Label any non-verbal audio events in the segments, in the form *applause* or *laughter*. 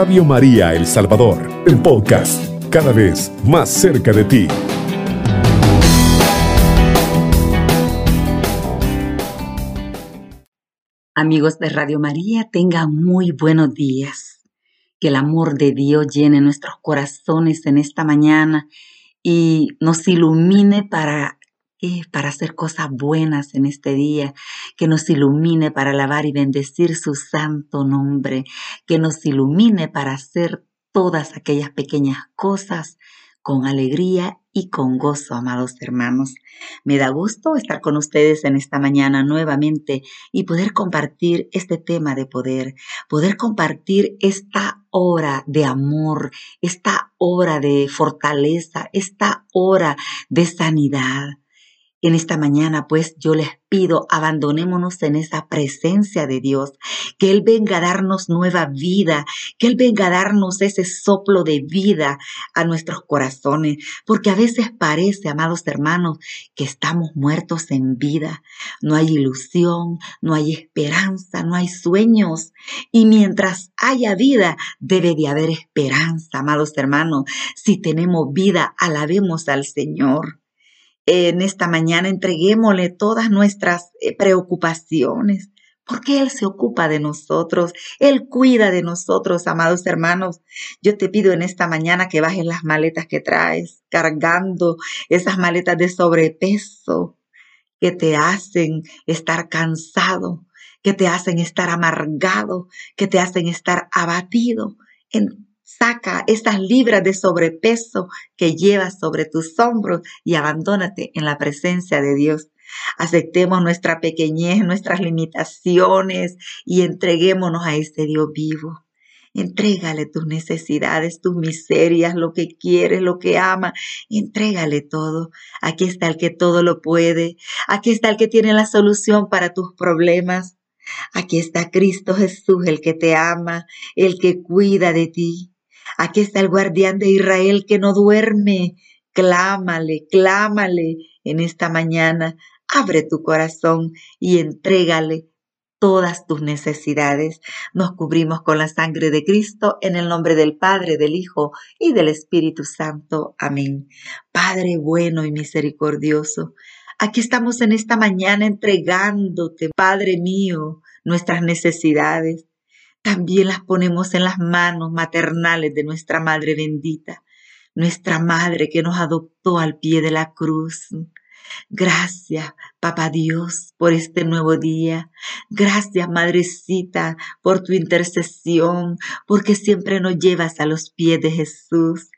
Radio María El Salvador, el podcast, cada vez más cerca de ti. Amigos de Radio María, tengan muy buenos días. Que el amor de Dios llene nuestros corazones en esta mañana y nos ilumine para para hacer cosas buenas en este día, que nos ilumine para alabar y bendecir su santo nombre, que nos ilumine para hacer todas aquellas pequeñas cosas con alegría y con gozo, amados hermanos. Me da gusto estar con ustedes en esta mañana nuevamente y poder compartir este tema de poder, poder compartir esta hora de amor, esta hora de fortaleza, esta hora de sanidad. En esta mañana, pues, yo les pido, abandonémonos en esa presencia de Dios, que Él venga a darnos nueva vida, que Él venga a darnos ese soplo de vida a nuestros corazones, porque a veces parece, amados hermanos, que estamos muertos en vida. No hay ilusión, no hay esperanza, no hay sueños. Y mientras haya vida, debe de haber esperanza, amados hermanos. Si tenemos vida, alabemos al Señor en esta mañana entreguémosle todas nuestras eh, preocupaciones, porque Él se ocupa de nosotros, Él cuida de nosotros, amados hermanos. Yo te pido en esta mañana que bajes las maletas que traes, cargando esas maletas de sobrepeso que te hacen estar cansado, que te hacen estar amargado, que te hacen estar abatido. Saca esas libras de sobrepeso que llevas sobre tus hombros y abandónate en la presencia de Dios. Aceptemos nuestra pequeñez, nuestras limitaciones y entreguémonos a este Dios vivo. Entrégale tus necesidades, tus miserias, lo que quieres, lo que ama. Entrégale todo. Aquí está el que todo lo puede. Aquí está el que tiene la solución para tus problemas. Aquí está Cristo Jesús, el que te ama, el que cuida de ti. Aquí está el guardián de Israel que no duerme. Clámale, clámale en esta mañana. Abre tu corazón y entrégale todas tus necesidades. Nos cubrimos con la sangre de Cristo en el nombre del Padre, del Hijo y del Espíritu Santo. Amén. Padre bueno y misericordioso, aquí estamos en esta mañana entregándote, Padre mío, nuestras necesidades también las ponemos en las manos maternales de nuestra Madre bendita, nuestra Madre que nos adoptó al pie de la cruz. Gracias, Papá Dios, por este nuevo día. Gracias, Madrecita, por tu intercesión, porque siempre nos llevas a los pies de Jesús.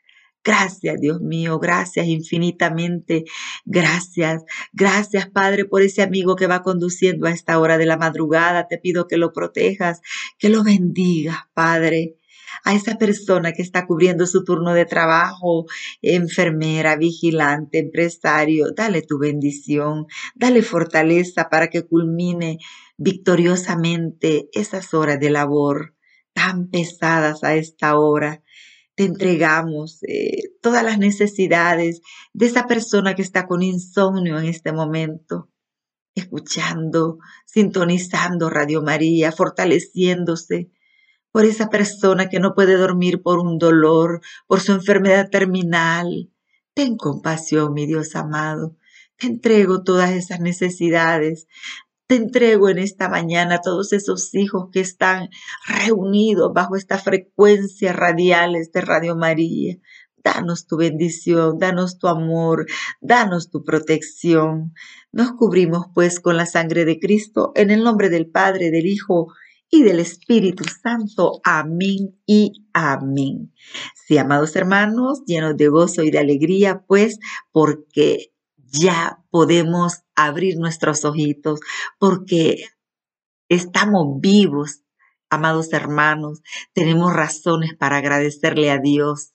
Gracias, Dios mío, gracias infinitamente. Gracias, gracias, Padre, por ese amigo que va conduciendo a esta hora de la madrugada. Te pido que lo protejas, que lo bendigas, Padre. A esa persona que está cubriendo su turno de trabajo, enfermera, vigilante, empresario, dale tu bendición, dale fortaleza para que culmine victoriosamente esas horas de labor tan pesadas a esta hora te entregamos eh, todas las necesidades de esa persona que está con insomnio en este momento, escuchando, sintonizando Radio María, fortaleciéndose por esa persona que no puede dormir por un dolor, por su enfermedad terminal. Ten compasión, mi Dios amado. Te entrego todas esas necesidades. Te entrego en esta mañana a todos esos hijos que están reunidos bajo esta frecuencia radiales de Radio María. Danos tu bendición, danos tu amor, danos tu protección. Nos cubrimos pues con la sangre de Cristo en el nombre del Padre, del Hijo y del Espíritu Santo. Amén y amén. Sí, amados hermanos, llenos de gozo y de alegría, pues porque ya podemos abrir nuestros ojitos porque estamos vivos, amados hermanos, tenemos razones para agradecerle a Dios.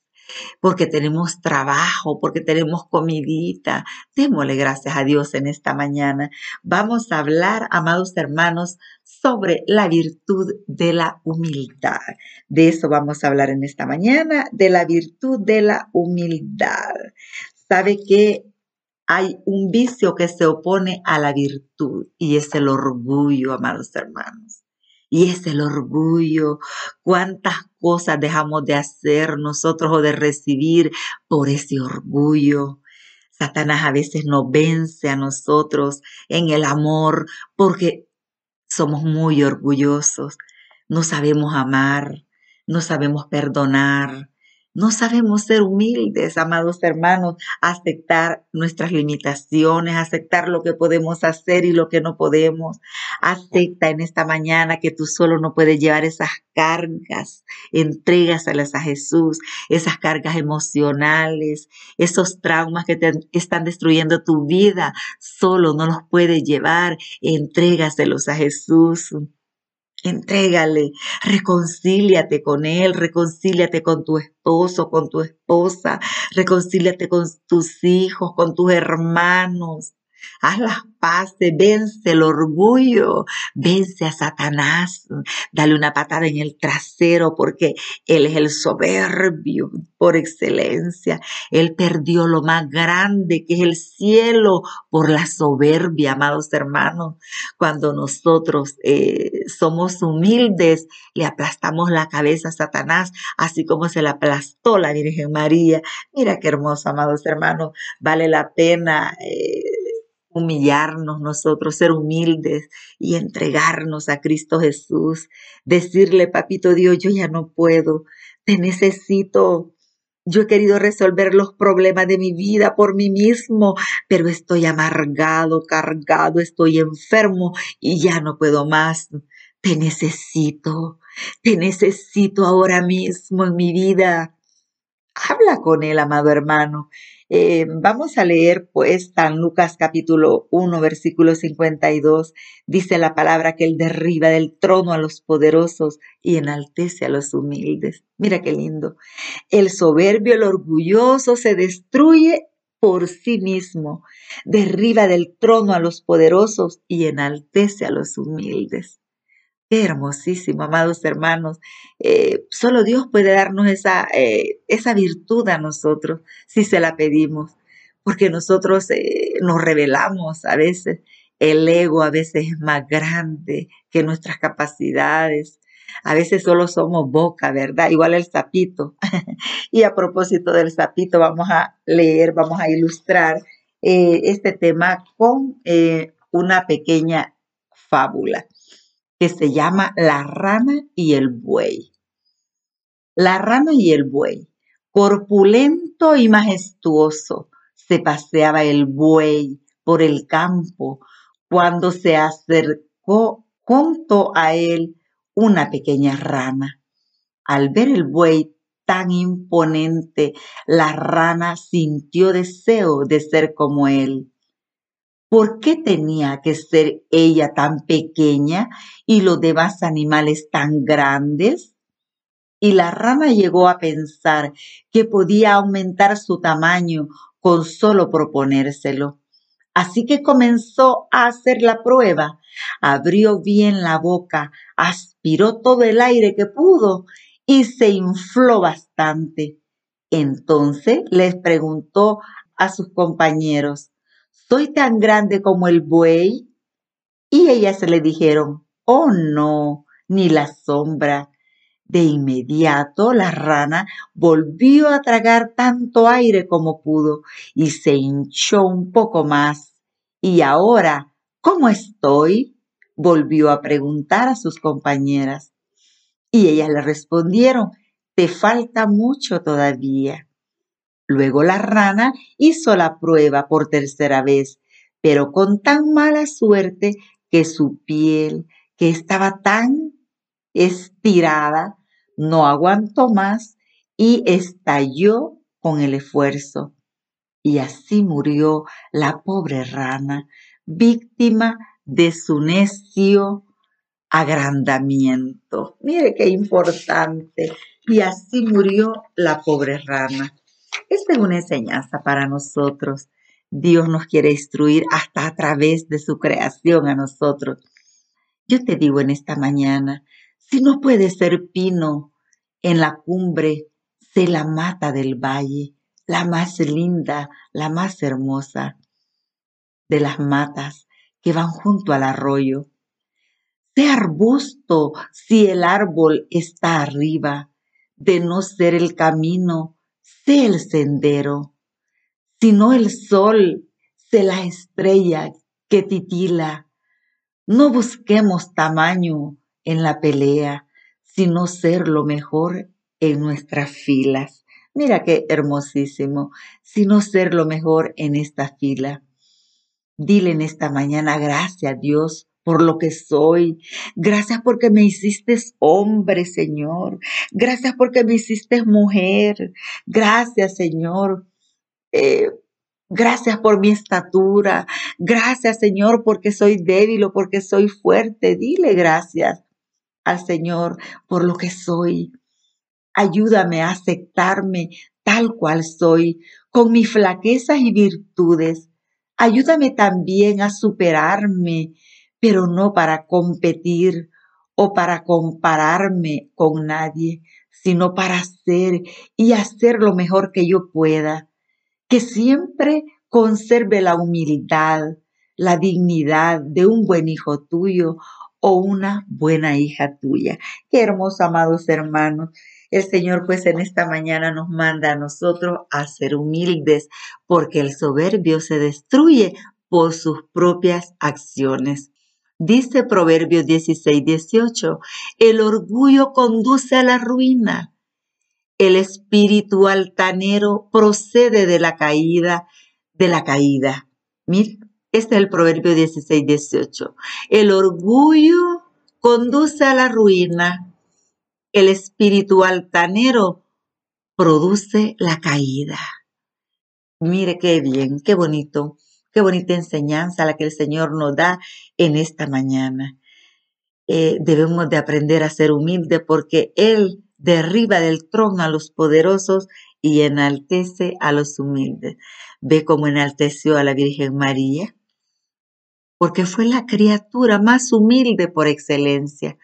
Porque tenemos trabajo, porque tenemos comidita. Démosle gracias a Dios en esta mañana. Vamos a hablar, amados hermanos, sobre la virtud de la humildad. De eso vamos a hablar en esta mañana, de la virtud de la humildad. ¿Sabe que hay un vicio que se opone a la virtud y es el orgullo, amados hermanos. Y es el orgullo. ¿Cuántas cosas dejamos de hacer nosotros o de recibir por ese orgullo? Satanás a veces nos vence a nosotros en el amor porque somos muy orgullosos. No sabemos amar, no sabemos perdonar, no sabemos ser humildes, amados hermanos, aceptar nuestras limitaciones, aceptar lo que podemos hacer y lo que no podemos. Acepta en esta mañana que tú solo no puedes llevar esas cargas, entrégaselas a Jesús, esas cargas emocionales, esos traumas que te están destruyendo tu vida, solo no los puedes llevar, entrégaselos a Jesús. Entrégale, reconcíliate con él, reconcíliate con tu esposo, con tu esposa, reconcíliate con tus hijos, con tus hermanos. Haz las paces, vence el orgullo, vence a Satanás, dale una patada en el trasero porque él es el soberbio por excelencia. Él perdió lo más grande que es el cielo por la soberbia, amados hermanos. Cuando nosotros eh, somos humildes, le aplastamos la cabeza a Satanás, así como se le aplastó la Virgen María. Mira qué hermoso, amados hermanos, vale la pena. Eh, humillarnos nosotros, ser humildes y entregarnos a Cristo Jesús, decirle, papito Dios, yo ya no puedo, te necesito. Yo he querido resolver los problemas de mi vida por mí mismo, pero estoy amargado, cargado, estoy enfermo y ya no puedo más. Te necesito, te necesito ahora mismo en mi vida. Habla con él, amado hermano, eh, vamos a leer pues San Lucas capítulo 1 versículo 52. Dice la palabra que él derriba del trono a los poderosos y enaltece a los humildes. Mira qué lindo. El soberbio, el orgulloso se destruye por sí mismo, derriba del trono a los poderosos y enaltece a los humildes. Qué hermosísimo, amados hermanos. Eh, solo Dios puede darnos esa, eh, esa virtud a nosotros si se la pedimos, porque nosotros eh, nos revelamos a veces. El ego a veces es más grande que nuestras capacidades. A veces solo somos boca, ¿verdad? Igual el sapito. *laughs* y a propósito del sapito, vamos a leer, vamos a ilustrar este tema con una pequeña fábula que se llama La rana y el buey. La rana y el buey. Corpulento y majestuoso se paseaba el buey por el campo cuando se acercó junto a él una pequeña rana. Al ver el buey tan imponente, la rana sintió deseo de ser como él. ¿Por qué tenía que ser ella tan pequeña y los demás animales tan grandes? Y la rana llegó a pensar que podía aumentar su tamaño con solo proponérselo. Así que comenzó a hacer la prueba. Abrió bien la boca, aspiró todo el aire que pudo y se infló bastante. Entonces les preguntó a sus compañeros, ¿soy tan grande como el buey? Y ellas le dijeron, oh no, ni la sombra. De inmediato la rana volvió a tragar tanto aire como pudo y se hinchó un poco más. Y ahora, ¿cómo estoy? volvió a preguntar a sus compañeras. Y ellas le respondieron, te falta mucho todavía. Luego la rana hizo la prueba por tercera vez, pero con tan mala suerte que su piel, que estaba tan estirada, no aguantó más y estalló con el esfuerzo. Y así murió la pobre rana, víctima de su necio agrandamiento. Mire qué importante. Y así murió la pobre rana. Esta es una enseñanza para nosotros. Dios nos quiere instruir hasta a través de su creación a nosotros. Yo te digo en esta mañana, si no puede ser pino en la cumbre, sé la mata del valle, la más linda, la más hermosa de las matas que van junto al arroyo. Sé arbusto si el árbol está arriba, de no ser el camino, sé el sendero, sino el sol, sé la estrella que titila. No busquemos tamaño en la pelea, sino ser lo mejor en nuestras filas. Mira qué hermosísimo, sino ser lo mejor en esta fila. Dile en esta mañana gracias Dios por lo que soy. Gracias porque me hiciste hombre, Señor. Gracias porque me hiciste mujer. Gracias, Señor. Eh, gracias por mi estatura. Gracias, Señor, porque soy débil o porque soy fuerte. Dile gracias al Señor por lo que soy. Ayúdame a aceptarme tal cual soy, con mis flaquezas y virtudes. Ayúdame también a superarme, pero no para competir o para compararme con nadie, sino para ser y hacer lo mejor que yo pueda. Que siempre conserve la humildad, la dignidad de un buen hijo tuyo o una buena hija tuya. Qué hermoso, amados hermanos. El Señor pues en esta mañana nos manda a nosotros a ser humildes, porque el soberbio se destruye por sus propias acciones. Dice Proverbios 16, 18, el orgullo conduce a la ruina. El espíritu altanero procede de la caída, de la caída. Mira, este es el Proverbio 16, 18. El orgullo conduce a la ruina el espíritu altanero produce la caída. Mire qué bien, qué bonito, qué bonita enseñanza la que el Señor nos da en esta mañana. Eh, debemos de aprender a ser humildes porque Él derriba del trono a los poderosos y enaltece a los humildes. Ve cómo enalteció a la Virgen María porque fue la criatura más humilde por excelencia.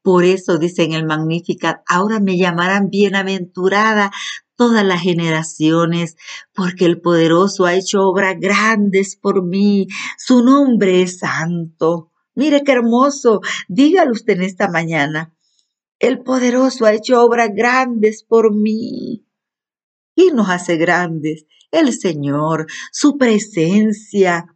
Por eso dice en el Magnificat, ahora me llamarán bienaventurada todas las generaciones, porque el poderoso ha hecho obras grandes por mí, su nombre es santo. Mire qué hermoso, dígalo usted en esta mañana. El poderoso ha hecho obras grandes por mí. ¿Y nos hace grandes? El Señor, su presencia,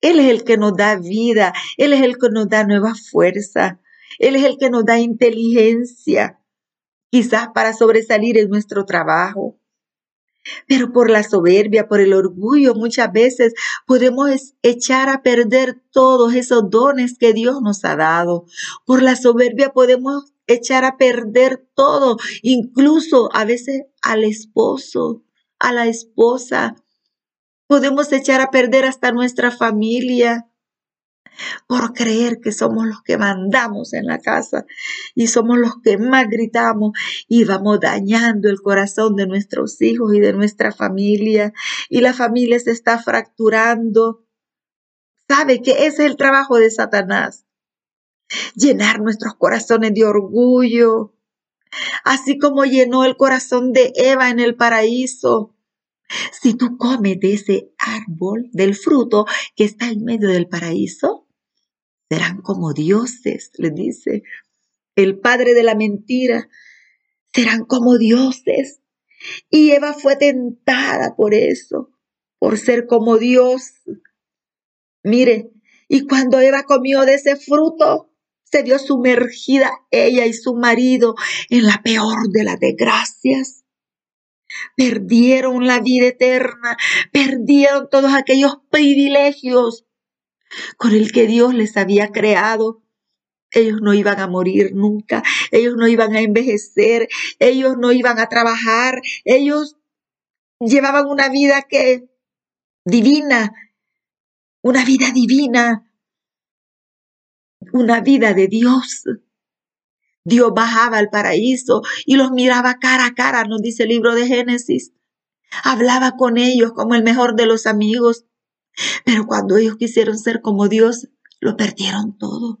él es el que nos da vida, Él es el que nos da nueva fuerza, Él es el que nos da inteligencia, quizás para sobresalir en nuestro trabajo. Pero por la soberbia, por el orgullo, muchas veces podemos echar a perder todos esos dones que Dios nos ha dado. Por la soberbia podemos echar a perder todo, incluso a veces al esposo, a la esposa, Podemos echar a perder hasta nuestra familia por creer que somos los que mandamos en la casa y somos los que más gritamos y vamos dañando el corazón de nuestros hijos y de nuestra familia y la familia se está fracturando. ¿Sabe que ese es el trabajo de Satanás? Llenar nuestros corazones de orgullo, así como llenó el corazón de Eva en el paraíso si tú comes de ese árbol, del fruto que está en medio del paraíso, serán como dioses, le dice el padre de la mentira, serán como dioses. Y Eva fue tentada por eso, por ser como Dios. Mire, y cuando Eva comió de ese fruto, se vio sumergida ella y su marido en la peor de las desgracias perdieron la vida eterna, perdieron todos aquellos privilegios con el que Dios les había creado. Ellos no iban a morir nunca, ellos no iban a envejecer, ellos no iban a trabajar, ellos llevaban una vida que divina, una vida divina, una vida de Dios. Dios bajaba al paraíso y los miraba cara a cara, nos dice el libro de Génesis. Hablaba con ellos como el mejor de los amigos. Pero cuando ellos quisieron ser como Dios, lo perdieron todo.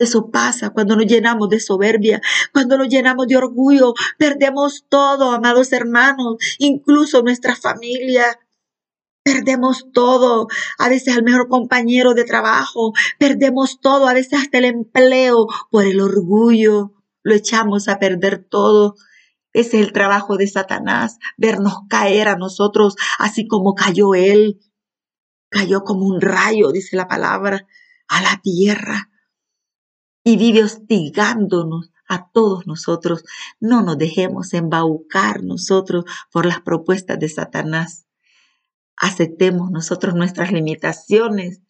Eso pasa cuando nos llenamos de soberbia, cuando nos llenamos de orgullo, perdemos todo, amados hermanos, incluso nuestra familia. Perdemos todo, a veces al mejor compañero de trabajo, perdemos todo, a veces hasta el empleo por el orgullo, lo echamos a perder todo. Ese es el trabajo de Satanás, vernos caer a nosotros así como cayó él. Cayó como un rayo, dice la palabra, a la tierra y vive hostigándonos a todos nosotros. No nos dejemos embaucar nosotros por las propuestas de Satanás aceptemos nosotros nuestras limitaciones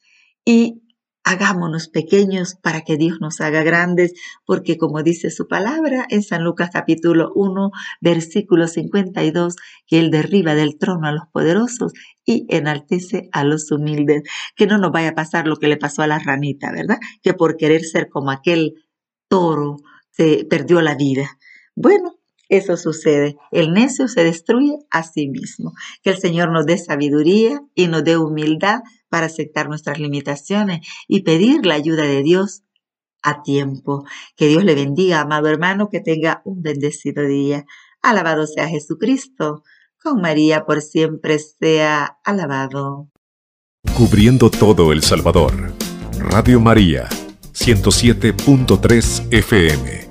y hagámonos pequeños para que Dios nos haga grandes, porque como dice su palabra en San Lucas capítulo 1, versículo 52, que Él derriba del trono a los poderosos y enaltece a los humildes. Que no nos vaya a pasar lo que le pasó a la ranita, ¿verdad? Que por querer ser como aquel toro se perdió la vida. Bueno, eso sucede. El necio se destruye a sí mismo. Que el Señor nos dé sabiduría y nos dé humildad para aceptar nuestras limitaciones y pedir la ayuda de Dios a tiempo. Que Dios le bendiga, amado hermano, que tenga un bendecido día. Alabado sea Jesucristo. Con María por siempre sea alabado. Cubriendo todo El Salvador. Radio María, 107.3 FM.